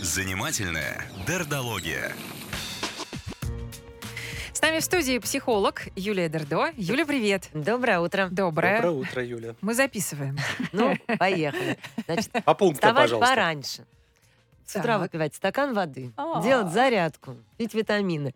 Занимательная дердология. С нами в студии психолог Юлия Дердо. Юля, привет. Доброе утро. Доброе. Доброе утро, Юля. Мы записываем. Ну, поехали. Значит, По пунктам, вставать пожалуйста. пораньше. С утра Так. выпивать стакан воды, А. делать зарядку, пить витамины.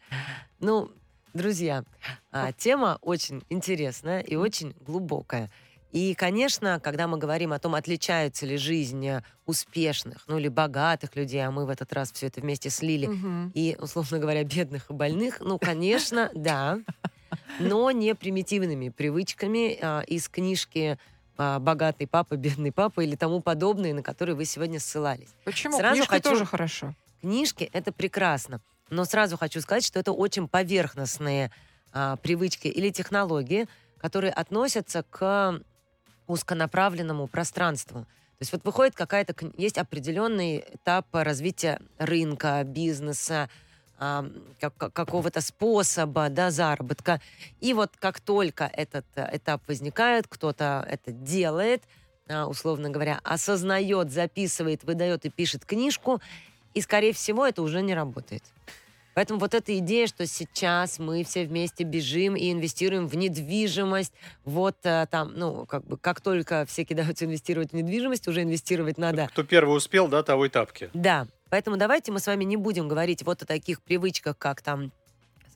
Ну, друзья, а, тема очень интересная и очень глубокая. И, конечно, когда мы говорим о том, отличается ли жизнь э, успешных, ну или богатых людей, а мы в этот раз все это вместе слили, Мгм. и, условно говоря, бедных и больных, ну, конечно, да, но не примитивными привычками а, из книжки а, «Богатый папа, бедный папа» или тому подобные, на которые вы сегодня ссылались. Почему? Сразу Книжка хочу- тоже хорошо. Книжки — это прекрасно, но сразу хочу сказать, что это очень поверхностные а, привычки или технологии, которые относятся к узконаправленному пространству. То есть вот выходит какая-то... Есть определенный этап развития рынка, бизнеса, как- как- какого-то способа да, заработка. И вот как только этот э, этап возникает, кто-то это делает, а, условно говоря, осознает, записывает, выдает и пишет книжку, и, скорее всего, это уже не работает. Поэтому вот эта идея, что сейчас мы все вместе бежим и инвестируем в недвижимость, вот э, там, ну, как бы, как только все кидаются инвестировать в недвижимость, уже инвестировать надо Кто первый успел, да, того и тапки. да, поэтому давайте мы с вами не будем говорить вот о таких привычках, как там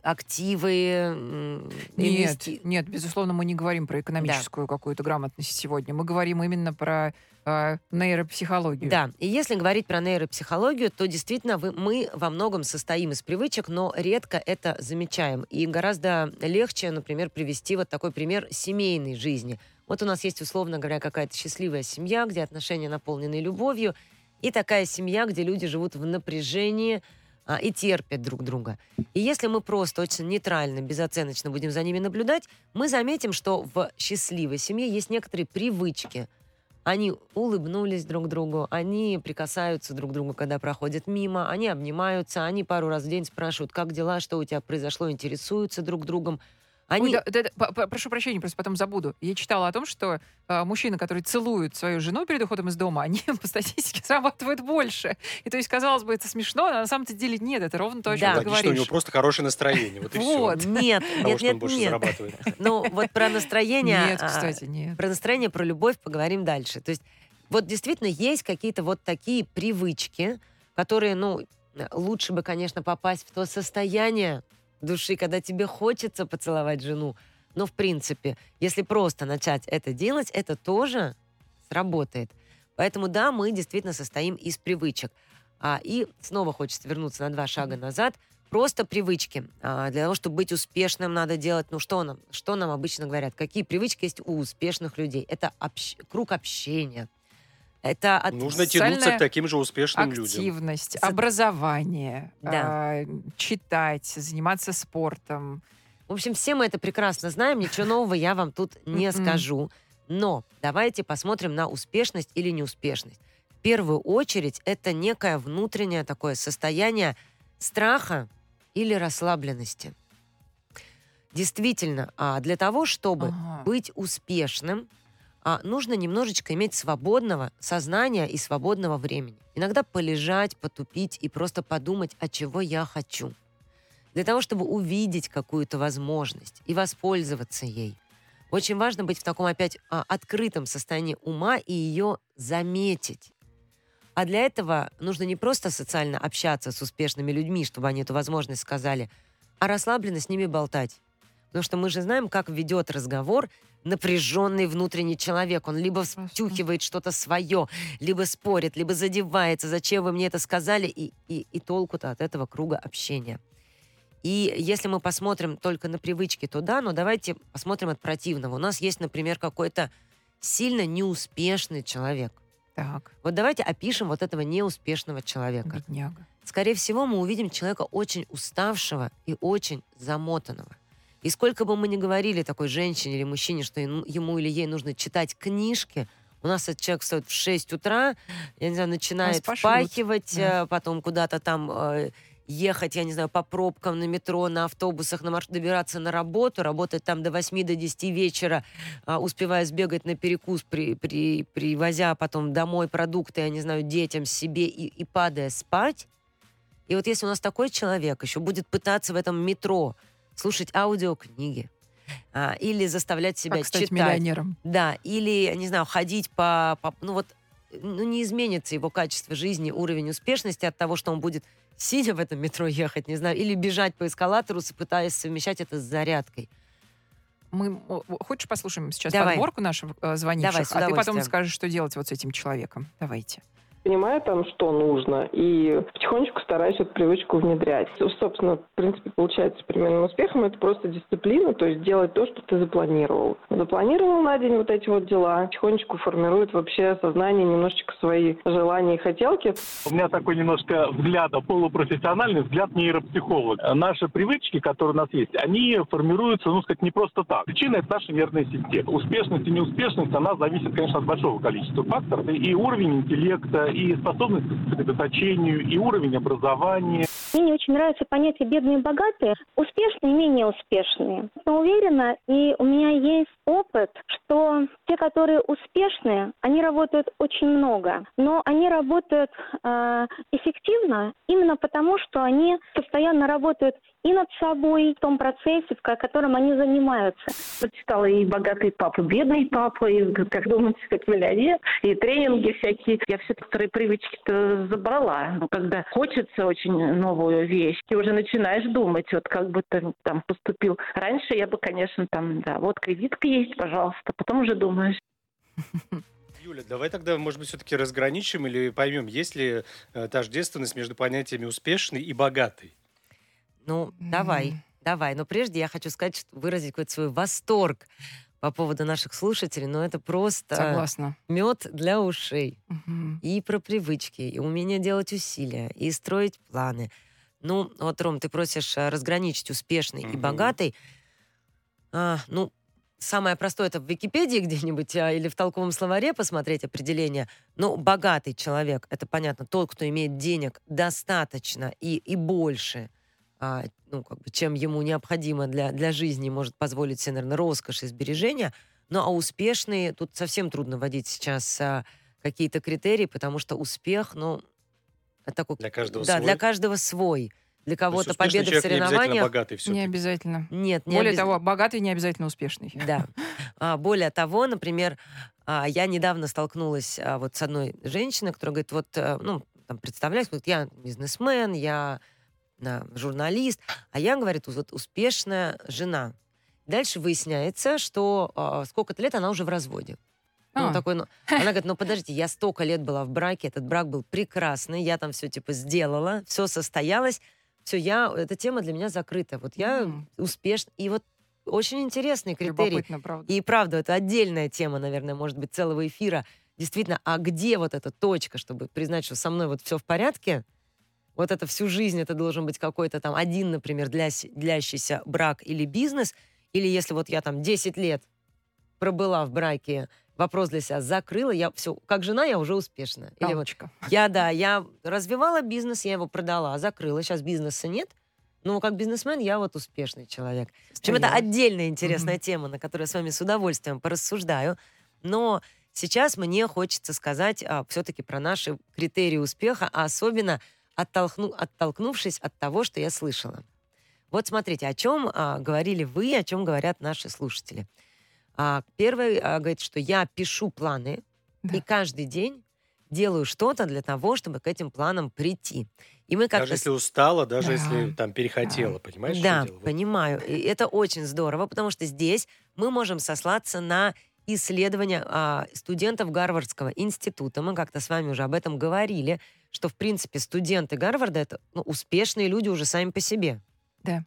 активы, м, Нет, инвести- нет, безусловно, мы не говорим про экономическую какую-то грамотность сегодня. Мы говорим именно про э, нейропсихологию. Да, и если говорить про нейропсихологию, то действительно вы- мы во многом состоим из привычек, но редко это замечаем. И гораздо легче, например, привести вот такой пример семейной жизни. Вот у нас есть, условно говоря, какая-то счастливая семья, где отношения наполнены любовью, и такая семья, где люди живут в напряжении а, и терпят друг друга. И если мы просто очень нейтрально, безоценочно будем за ними наблюдать, мы заметим, что в счастливой семье есть некоторые привычки, они улыбнулись друг другу, они прикасаются друг к другу, когда проходят мимо, они обнимаются, они пару раз в день спрашивают, как дела, что у тебя произошло, интересуются друг другом. Они... Ой, да- да- да, прошу прощения, просто потом забуду. Я читала о том, что э, мужчины, которые целуют свою жену перед уходом из дома, они по статистике зарабатывают больше. И то есть, казалось бы, это смешно, а на самом-то деле нет, это ровно то, о чем Да. ты Логично, у него просто хорошее настроение. Вот и все. Вот. Нет, Того, нет, что он нет, больше нет. зарабатывает. Ну, вот про настроение... Нет, а, кстати, нет. Про настроение, про любовь поговорим дальше. То есть вот действительно есть какие-то вот такие привычки, которые, ну, лучше бы, конечно, попасть в то состояние души, когда тебе хочется поцеловать жену. Но, в принципе, если просто начать это делать, это тоже сработает. Поэтому, да, мы действительно состоим из привычек. А, и снова хочется вернуться на два шага назад. Просто привычки. А, для того, чтобы быть успешным, надо делать, ну что нам, что нам обычно говорят? Какие привычки есть у успешных людей? Это общ- круг общения. Это от- Нужно тянуться к таким же успешным людям. Активность, образование, Да. а, читать, заниматься спортом. В общем, все мы это прекрасно знаем, ничего нового я вам тут не Мгм. скажу. Но давайте посмотрим на успешность или неуспешность. В первую очередь это некое внутреннее такое состояние страха или расслабленности. Действительно, а, для того, чтобы Ага. быть успешным, а, нужно немножечко иметь свободного сознания и свободного времени. Иногда полежать, потупить и просто подумать, а чего я хочу. Для того, чтобы увидеть какую-то возможность и воспользоваться ей. Очень важно быть в таком опять а, открытом состоянии ума и ее заметить. А для этого нужно не просто социально общаться с успешными людьми, чтобы они эту возможность сказали, а расслабленно с ними болтать. Потому что мы же знаем, как ведет разговор напряженный внутренний человек. Он либо втюхивает что-то свое, либо спорит, либо задевается, зачем вы мне это сказали, и, и, и толку-то от этого круга общения. И если мы посмотрим только на привычки, то да, но давайте посмотрим от противного. У нас есть, например, какой-то сильно неуспешный человек. Так, Вот давайте опишем вот этого неуспешного человека. бедняга. Скорее всего, мы увидим человека очень уставшего и очень замотанного. И сколько бы мы ни говорили такой женщине или мужчине, что ему или ей нужно читать книжки, у нас этот человек встает в 6 утра, я не знаю, начинает впахивать, да. э, потом куда-то там э, ехать, я не знаю, по пробкам на метро, на автобусах, на маршрут, добираться на работу, работать там до 8 до 10 вечера, а, успевая сбегать на перекус, при, при, привозя потом домой продукты, я не знаю, детям, себе и, и падая спать. И вот если у нас такой человек еще будет пытаться в этом метро слушать аудиокниги, а, или заставлять себя как стать читать. миллионером. Да, или, не знаю, ходить по, по... Ну вот, ну не изменится его качество жизни, уровень успешности от того, что он будет сидя в этом метро ехать, не знаю, или бежать по эскалатору, пытаясь совмещать это с зарядкой. Мы, хочешь, послушаем сейчас Давай. подборку наших э, звонивших, Давай, а ты потом скажешь, что делать вот с этим человеком. Давайте. Понимаю там, что нужно, и потихонечку стараюсь эту привычку внедрять. Собственно, в принципе, получается с успехом, это просто дисциплина, то есть делать то, что ты запланировал. Запланировал на день вот эти вот дела, потихонечку формирует вообще сознание немножечко свои желания и хотелки. У меня такой немножко взгляд, полупрофессиональный взгляд нейропсихолога. Наши привычки, которые у нас есть, они формируются, ну, сказать, не просто так. Причина – это наша нервная система. Успешность и неуспешность, она зависит, конечно, от большого количества факторов. И уровень интеллекта, и способность к сосредоточению, и уровень образования. Мне не очень нравится понятие бедные и богатые, успешные и менее успешные. Я уверена, и у меня есть опыт, что те, которые успешные, они работают очень много, но они работают э, эффективно именно потому, что они постоянно работают и над собой в том процессе, в котором они занимаются. Прочитала и «Богатый папа», «Бедный папа», и «Как думать, как миллионер», и тренинги всякие. Я все старые привычки-то забрала. Но когда хочется очень новую вещь, ты уже начинаешь думать, вот как бы ты там поступил. Раньше я бы, конечно, там, да, вот кредитка есть, пожалуйста. Потом уже думаешь. Юля, давай тогда, может быть, все-таки разграничим или поймем, есть ли э, тождественность между понятиями успешный и богатый? Ну, давай, Мгм. давай. Но прежде я хочу сказать, что выразить какой-то свой восторг по поводу наших слушателей, но это просто Согласна. мед для ушей. Мгм. И про привычки, и умение делать усилия, и строить планы. Ну, вот, Ром, ты просишь а, разграничить успешный и Мгм. богатый. А, ну, самое простое это в Википедии где-нибудь а, или в толковом словаре посмотреть определение. Ну, богатый человек, это понятно, тот, кто имеет денег достаточно и, и больше, а, ну, как бы, чем ему необходимо для, для жизни, может позволить себе, наверное, роскошь и сбережения. Ну, а успешные, тут совсем трудно вводить сейчас а, какие-то критерии, потому что успех, ну, такой... Для каждого да, свой? для каждого свой. Для кого-то победа в человек не обязательно соревнованиях. богатый Не все-таки. обязательно. Нет, не Более обяз- того, богатый не обязательно успешный. Да. А, более того, например, а, я недавно столкнулась а, вот с одной женщиной, которая говорит, вот, э, ну, там, представляешь, говорит, я бизнесмен, я а, журналист, а я, говорит, вот успешная жена. Дальше выясняется, что а, сколько-то лет она уже в разводе. Ну, А. такой, ну, она говорит, ну подождите, я столько лет была в браке, этот брак был прекрасный, я там все типа сделала, все состоялось, все, я, эта тема для меня закрыта. Вот я М. успешна. И вот очень интересный критерий. Правда. И правда, это отдельная тема, наверное, может быть, целого эфира. Действительно, а где вот эта точка, чтобы признать, что со мной вот все в порядке? Вот это всю жизнь, это должен быть какой-то там один, например, длясь- длящийся брак или бизнес. Или если вот я там 10 лет пробыла в браке, вопрос для себя закрыла, я все, как жена я уже успешна. Или вот я, да, я развивала бизнес, я его продала, закрыла, сейчас бизнеса нет. Но как бизнесмен я вот успешный человек. В общем, это отдельная интересная тема, на которую я с вами с удовольствием порассуждаю. Но сейчас мне хочется сказать все-таки про наши критерии успеха, а особенно оттолкну- оттолкнувшись от того, что я слышала. Вот смотрите, о чем а, говорили вы, о чем говорят наши слушатели. А, первый а, говорит, что я пишу планы Да. и каждый день делаю что-то для того, чтобы к этим планам прийти. И мы как-то Даже если устала, даже Да. если там перехотела, понимаешь? да, дело? Вот. понимаю. И это очень здорово, потому что здесь мы можем сослаться на исследования а, студентов Гарвардского института. Мы как-то с вами уже об этом говорили, что, в принципе, студенты Гарварда — это ну, успешные люди уже сами по себе. Да.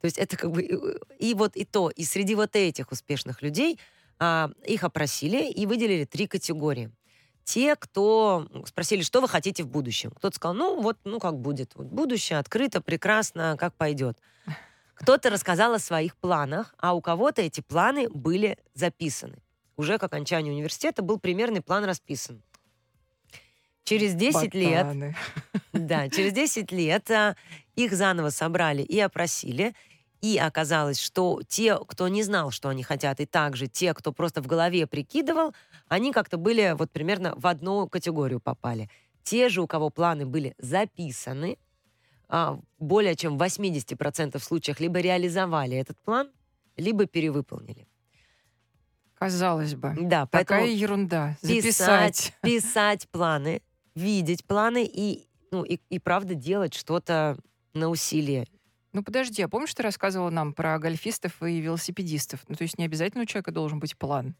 То есть это как бы... И, и вот и то, и среди вот этих успешных людей а, их опросили и выделили три категории. Те, кто спросили, что вы хотите в будущем. Кто-то сказал, ну вот, ну как будет. Вот будущее открыто, прекрасно, как пойдет. Кто-то рассказал о своих планах, а у кого-то эти планы были записаны. Уже к окончанию университета был примерный план расписан. Через 10 лет Ботаны. да, через 10 лет а, Их заново собрали и опросили. И оказалось, что те, кто не знал, что они хотят, и также те, кто просто в голове прикидывал, они как-то были вот примерно в одну категорию попали. Те же, у кого планы были записаны, а, более чем в 80% случаях либо реализовали этот план, либо перевыполнили. Казалось бы. Да, Такая поэтому ерунда. писать, Записать. писать планы, видеть планы и, ну, и, и правда делать что-то на усилие. Ну подожди, а помнишь, ты рассказывала нам про гольфистов и велосипедистов? Ну то есть не обязательно у человека должен быть план.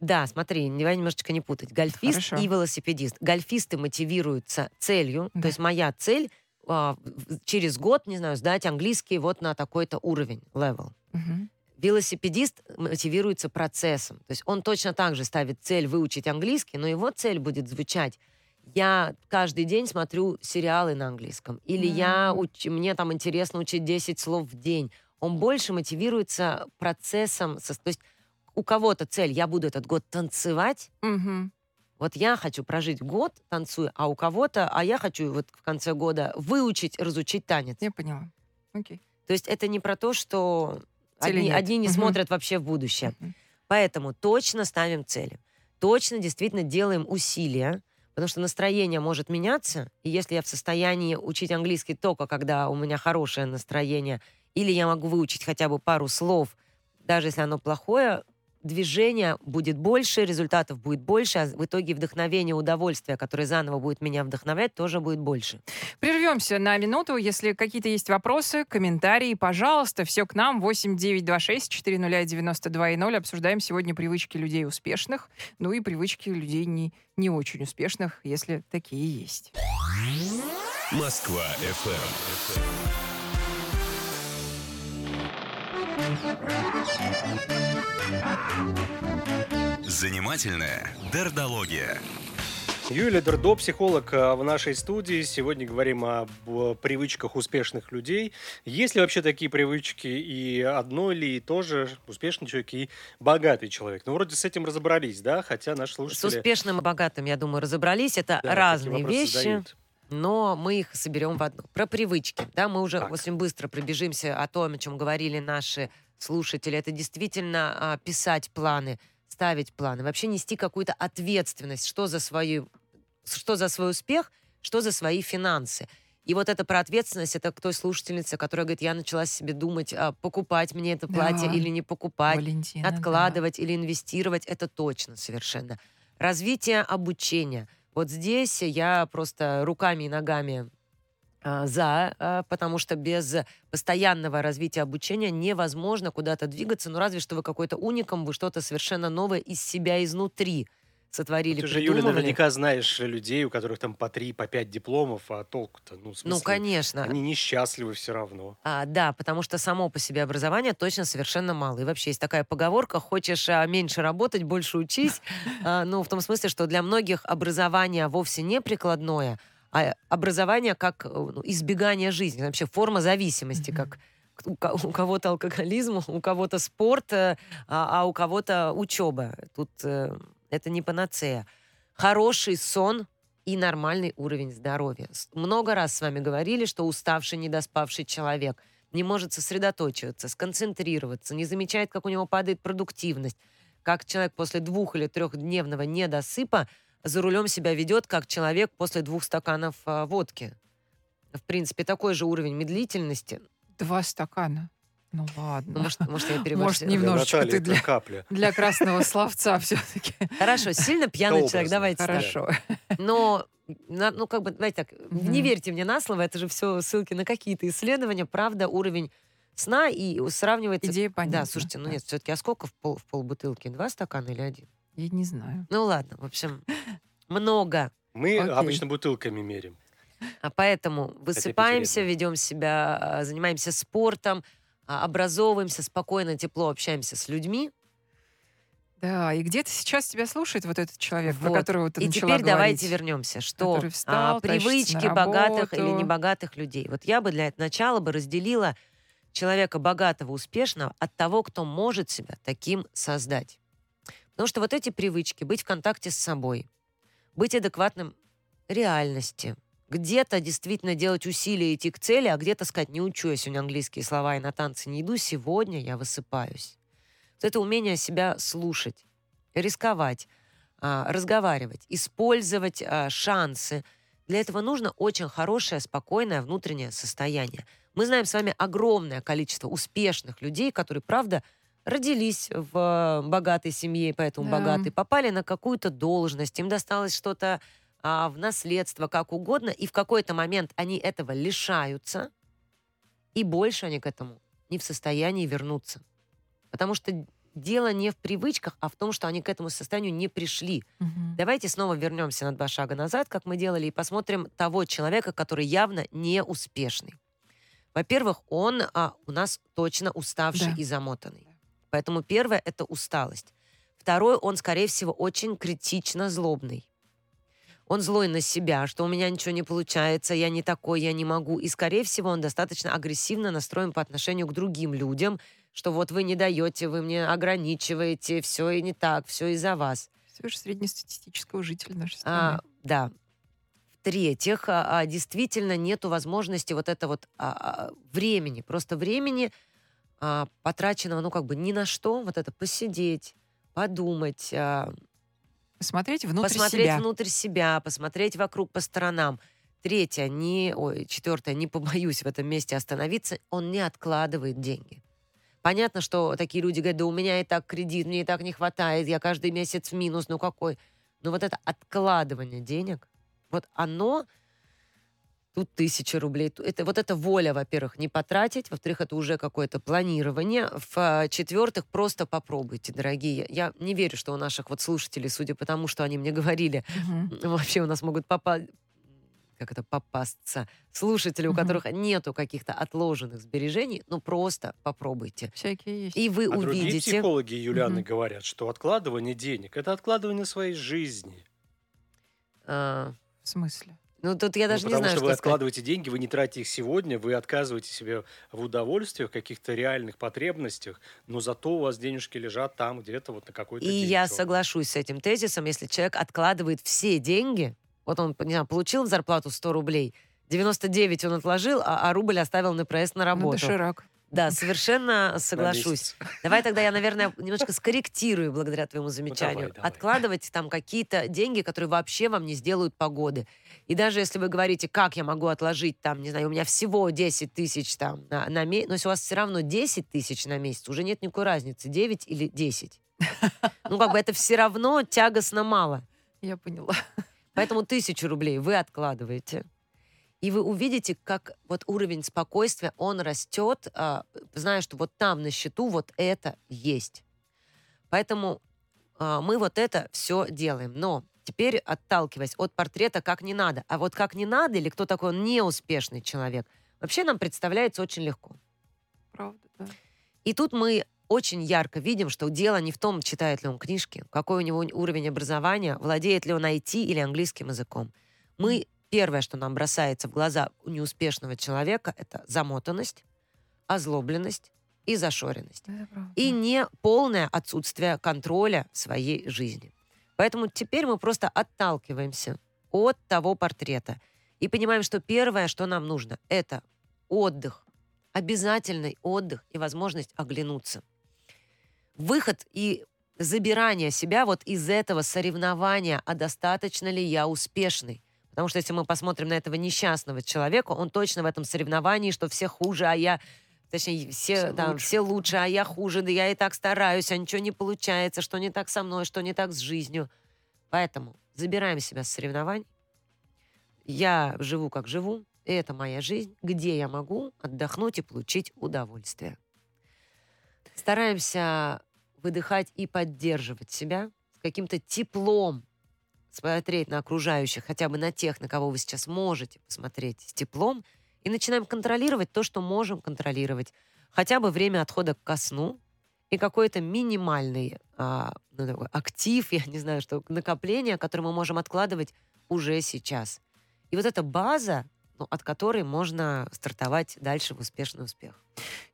Да, смотри, давай немножечко не путать. Гольфист Хорошо. и велосипедист. Гольфисты мотивируются целью. Да. То есть моя цель а, через год, не знаю, сдать английский вот на такой-то уровень, level. Мгм. Велосипедист мотивируется процессом. То есть он точно так же ставит цель выучить английский, но его цель будет звучать я каждый день смотрю сериалы на английском. Или я М. уч- мне там интересно учить 10 слов в день. Он больше мотивируется процессом. со- То есть у кого-то цель, я буду этот год танцевать, Мгм. вот я хочу прожить год танцуя, а у кого-то, а я хочу вот в конце года выучить, разучить танец. Я поняла. Окей. То есть это не про то, что Цели одни, нет. одни не Мгм. смотрят вообще в будущее. Мгм. Поэтому точно ставим цели. Точно действительно делаем усилия, потому что настроение может меняться. И если я в состоянии учить английский только когда у меня хорошее настроение, или я могу выучить хотя бы пару слов, даже если оно плохое, движения будет больше, результатов будет больше, а в итоге вдохновение, удовольствие, которое заново будет меня вдохновлять, тоже будет больше. Прервемся на минуту. Если какие-то есть вопросы, комментарии, пожалуйста, все к нам. 8 926 400 92 0. Обсуждаем сегодня привычки людей успешных, ну и привычки людей не, не очень успешных, если такие есть. Москва FM. Занимательная дердология. Юлия Дердо, психолог э, в нашей студии. Сегодня говорим об э, привычках успешных людей. Есть ли вообще такие привычки и одно ли и то же успешный человек и богатый человек? Ну, вроде с этим разобрались, да? Хотя наши С слушатели... успешным и богатым, я думаю, разобрались. Это да, разные вещи. задают. Но мы их соберем в одну. Про привычки. Да, мы уже Так. очень быстро пробежимся о том, о чем говорили наши слушатели. Это действительно а, писать планы, ставить планы, вообще нести какую-то ответственность, что за свою, что за свой успех, что за свои финансы. И вот это про ответственность, это к той слушательнице, которая говорит, я начала себе думать, а, покупать мне это платье Да. или не покупать, Валентина, да. откладывать или инвестировать, это точно совершенно. Развитие обучения. Вот здесь я просто руками и ногами а, за, а, потому что без постоянного развития обучения невозможно куда-то двигаться, ну разве что вы какой-то уникум, вы что-то совершенно новое из себя изнутри сотворили, Ты же, Юля, наверняка знаешь людей, у которых там по три, по пять дипломов, а толку-то, ну, в смысле, Ну, конечно. они несчастливы все равно. А, да, потому что само по себе образование точно совершенно мало. И вообще есть такая поговорка, хочешь а, меньше работать, больше учись. А, ну, в том смысле, что для многих образование вовсе не прикладное, а образование как ну, избегание жизни, вообще форма зависимости, как у кого-то алкоголизм, у кого-то спорт, э, а а у кого-то учеба. Тут э, это не панацея. Хороший сон и нормальный уровень здоровья. Много раз с вами говорили, что уставший, недоспавший человек не может сосредоточиваться, сконцентрироваться, не замечает, как у него падает продуктивность, как человек после двух или трехдневного недосыпа за рулем себя ведет, как человек после двух стаканов а, водки. В принципе, такой же уровень медлительности. Два стакана. Ну ладно. может, может, я Может, переборщила. не- Немножечко Для Натальи ты для- капля. Для красного словца все-таки. Хорошо, сильно пьяный человек, давайте. Хорошо. Но, на- ну, как бы, давайте так, Мгм. не верьте мне на слово, это же все ссылки на какие-то исследования. Правда, уровень сна и сравнивается... Идея понятна. Да, слушайте, ну Да. нет, все-таки, а сколько в, пол, в полбутылки? Два стакана или один? Я не знаю. Ну ладно, в общем, много. Мы Окей. обычно бутылками мерим. А поэтому высыпаемся, ведем себя, а, занимаемся спортом, образовываемся, спокойно, тепло общаемся с людьми. Да, и где-то сейчас тебя слушает вот этот человек, про Вот. которого ты И начала теперь давайте говорить. вернемся, что Который встал, а, привычки богатых или небогатых людей. Вот я бы для начала бы разделила человека богатого, успешного от того, кто может себя таким создать. Потому что вот эти привычки, быть в контакте с собой, быть адекватным реальности, где-то действительно делать усилия идти к цели, а где-то сказать, не учу я сегодня английские слова и на танцы не иду, сегодня я высыпаюсь. Вот это умение себя слушать, рисковать, а, разговаривать, использовать а, шансы. Для этого нужно очень хорошее, спокойное внутреннее состояние. Мы знаем с вами огромное количество успешных людей, которые, правда, родились в богатой семье, поэтому Да. богатые, попали на какую-то должность, им досталось что-то а, в наследство, как угодно, и в какой-то момент они этого лишаются, и больше они к этому не в состоянии вернуться. Потому что дело не в привычках, а в том, что они к этому состоянию не пришли. Мгм. Давайте снова вернемся на два шага назад, как мы делали, и посмотрим того человека, который явно не успешный. Во-первых, он а, у нас точно уставший Да. и замотанный. Поэтому первое — это усталость. Второе, он, скорее всего, очень критично злобный. Он злой на себя, что у меня ничего не получается, я не такой, я не могу. И, скорее всего, он достаточно агрессивно настроен по отношению к другим людям, что вот вы не даете, вы мне ограничиваете, все и не так, все из-за вас. Всего же среднестатистического жителя нашей А, страны. да. В-третьих, а, а, действительно нету возможности вот это вот а, а, времени, просто времени а, потраченного, ну как бы ни на что, вот это посидеть, подумать, а, Посмотреть внутрь посмотреть себя. внутрь себя, посмотреть вокруг по сторонам. Третье, не, ой, четвертое, не побоюсь в этом месте остановиться, он не откладывает деньги. Понятно, что такие люди говорят, да у меня и так кредит, мне и так не хватает, я каждый месяц в минус, ну какой? Но вот это откладывание денег, вот оно, тут тысяча рублей, это, вот эта воля, во-первых, не потратить, во-вторых, это уже какое-то планирование, в-четвертых, просто попробуйте, дорогие. Я не верю, что у наших вот слушателей, судя по тому, что они мне говорили, Мгм. вообще у нас могут попасть как это попасться слушатели, у Мгм. которых нету каких-то отложенных сбережений, ну просто попробуйте. Всякие есть. И вы А другие увидите. психологи Юлианы Мгм. говорят, что откладывание денег – это откладывание своей жизни. а, В смысле? Ну тут я Ну, даже не потому знаю, что что вы сказать. откладываете деньги, вы не тратите их сегодня, вы отказываете себе в удовольствиях, каких-то реальных потребностях, но зато у вас денежки лежат там где-то вот на какой-то И день я черный. соглашусь с этим тезисом, если человек откладывает все деньги, вот он, не знаю, получил зарплату 100 рублей, 99 он отложил, а, а рубль оставил на проезд на Ну, работу. доширак. Да, совершенно соглашусь. Давай тогда я, наверное, немножко скорректирую благодаря твоему замечанию. Ну, давай. Откладывать там какие-то деньги, которые вообще вам не сделают погоды. И даже если вы говорите, как я могу отложить там, не знаю, у меня всего 10 тысяч там на, на месяц, но если у вас все равно 10 тысяч на месяц, уже нет никакой разницы, 9 или 10. Ну, как бы это все равно тягостно мало. Я поняла. Поэтому тысячу рублей вы откладываете. И вы увидите, как вот уровень спокойствия, он растет, а, зная, что вот там на счету вот это есть. Поэтому а, мы вот это все делаем. Но теперь, отталкиваясь от портрета, как не надо. А вот как не надо, или кто такой он неуспешный человек, вообще нам представляется очень легко. Правда, да. И тут мы очень ярко видим, что дело не в том, читает ли он книжки, какой у него уровень образования, владеет ли он IT или английским языком. Мы первое, что нам бросается в глаза у неуспешного человека, это замотанность, озлобленность и зашоренность. И не полное отсутствие контроля своей жизни. Поэтому теперь мы просто отталкиваемся от того портрета и понимаем, что первое, что нам нужно, это отдых, обязательный отдых и возможность оглянуться. Выход и забирание себя вот из этого соревнования, а достаточно ли я успешный. Потому что если мы посмотрим на этого несчастного человека, он точно в этом соревновании, что все хуже, а я Точнее, все, Все да, лучше. все лучше, а я хуже, да я и так стараюсь, а ничего не получается, что не так со мной, что не так с жизнью. Поэтому забираем себя с соревнований. Я живу, как живу, и это моя жизнь, где я могу отдохнуть и получить удовольствие. Стараемся выдыхать и поддерживать себя с каким-то теплом, смотреть на окружающих, хотя бы на тех, на кого вы сейчас можете посмотреть с теплом, и начинаем контролировать то, что можем контролировать. Хотя бы время отхода ко сну и какой-то минимальный а, ну, такой актив, я не знаю, что накопление, которое мы можем откладывать уже сейчас. И вот эта база, ну, от которой можно стартовать дальше в успешный успех.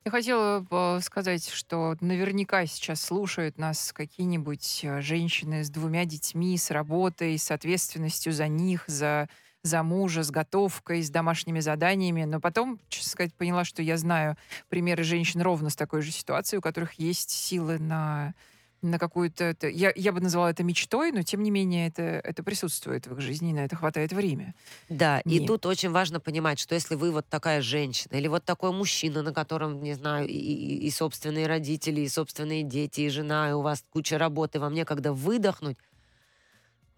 Я хотела сказать, что наверняка сейчас слушают нас какие-нибудь э, женщины с двумя детьми, с работой, с ответственностью за них, за за мужа, с готовкой, с домашними заданиями. Но потом, честно сказать, поняла, что я знаю примеры женщин ровно с такой же ситуацией, у которых есть силы на на какую-то... Я, я бы назвала это мечтой, но тем не менее это, это присутствует в их жизни, и на это хватает время. Да, и Нет. тут очень важно понимать, что если вы вот такая женщина или вот такой мужчина, на котором, не знаю, и, и- и собственные родители, и собственные дети, и жена, и у вас куча работы, вам некогда выдохнуть,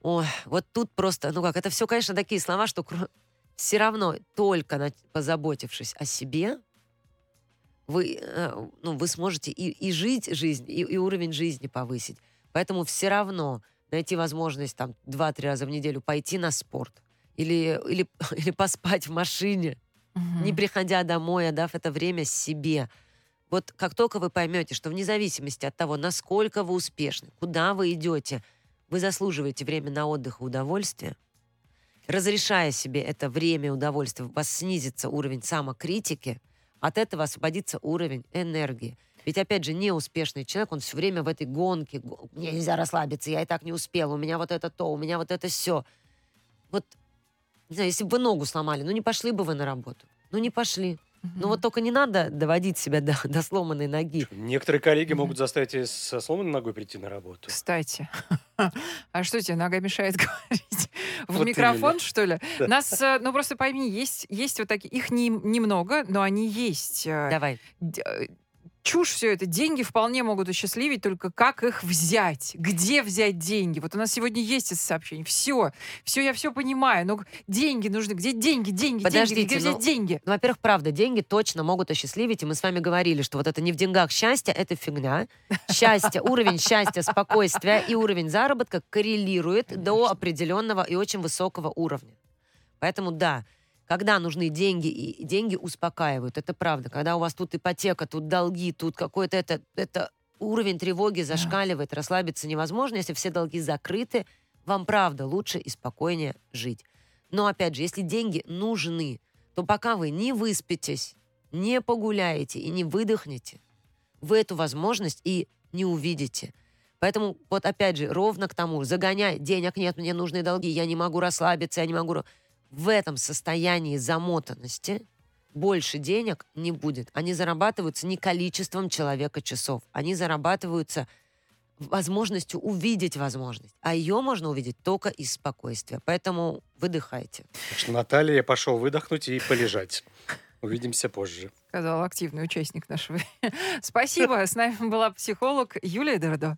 ой, вот тут просто, ну как, это все, конечно, такие слова, что все равно только позаботившись о себе, вы, э, ну, вы сможете и, и жить жизнь, и, и уровень жизни повысить. Поэтому все равно найти возможность там 2-3 раза в неделю пойти на спорт или, или, или поспать в машине, не приходя домой, отдав это время себе. Вот как только вы поймете, что вне зависимости от того, насколько вы успешны, куда вы идете, вы заслуживаете время на отдых и удовольствие, разрешая себе это время и удовольствие, у вас снизится уровень самокритики, от этого освободится уровень энергии. Ведь, опять же, неуспешный человек, он все время в этой гонке. го- Мне нельзя расслабиться, я и так не успел, у меня вот это то, у меня вот это все. Вот, не знаю, если бы вы ногу сломали, ну не пошли бы вы на работу. Ну не пошли. Ну вот только не надо доводить себя до, до сломанной ноги. Некоторые коллеги могут заставить тебя со сломанной ногой прийти на работу. Кстати, а что тебе нога мешает говорить? В Вот микрофон, именно. что ли? Да. Нас, э, ну просто пойми, есть, есть вот такие, их не, немного, но они есть. Э, Давай. Чушь все это. Деньги вполне могут осчастливить, только как их взять? Где взять деньги? Вот у нас сегодня есть это сообщение. Все, все, я все понимаю. Но деньги нужны. Где деньги, деньги, деньги? Подождите, Где взять ну, деньги? Ну, во-первых, правда, деньги точно могут осчастливить, и мы с вами говорили, что вот это не в деньгах счастье, это фигня. Счастье, уровень счастья, спокойствия и уровень заработка коррелирует до определенного и очень высокого уровня. Поэтому да, когда нужны деньги, и деньги успокаивают, это правда. Когда у вас тут ипотека, тут долги, тут какой-то это, это уровень тревоги зашкаливает, расслабиться невозможно, если все долги закрыты, вам правда лучше и спокойнее жить. Но опять же, если деньги нужны, то пока вы не выспитесь, не погуляете и не выдохнете, вы эту возможность и не увидите. Поэтому вот опять же, ровно к тому, загоняй, денег нет, мне нужны долги, я не могу расслабиться, я не могу... В этом состоянии замотанности больше денег не будет. Они зарабатываются не количеством человека часов, они зарабатываются возможностью увидеть возможность. А ее можно увидеть только из спокойствия. Поэтому выдыхайте. Так что, Наталья, я пошел выдохнуть и полежать. Увидимся позже. Сказал активный участник нашего. Спасибо. С нами была психолог Юлия Дородо.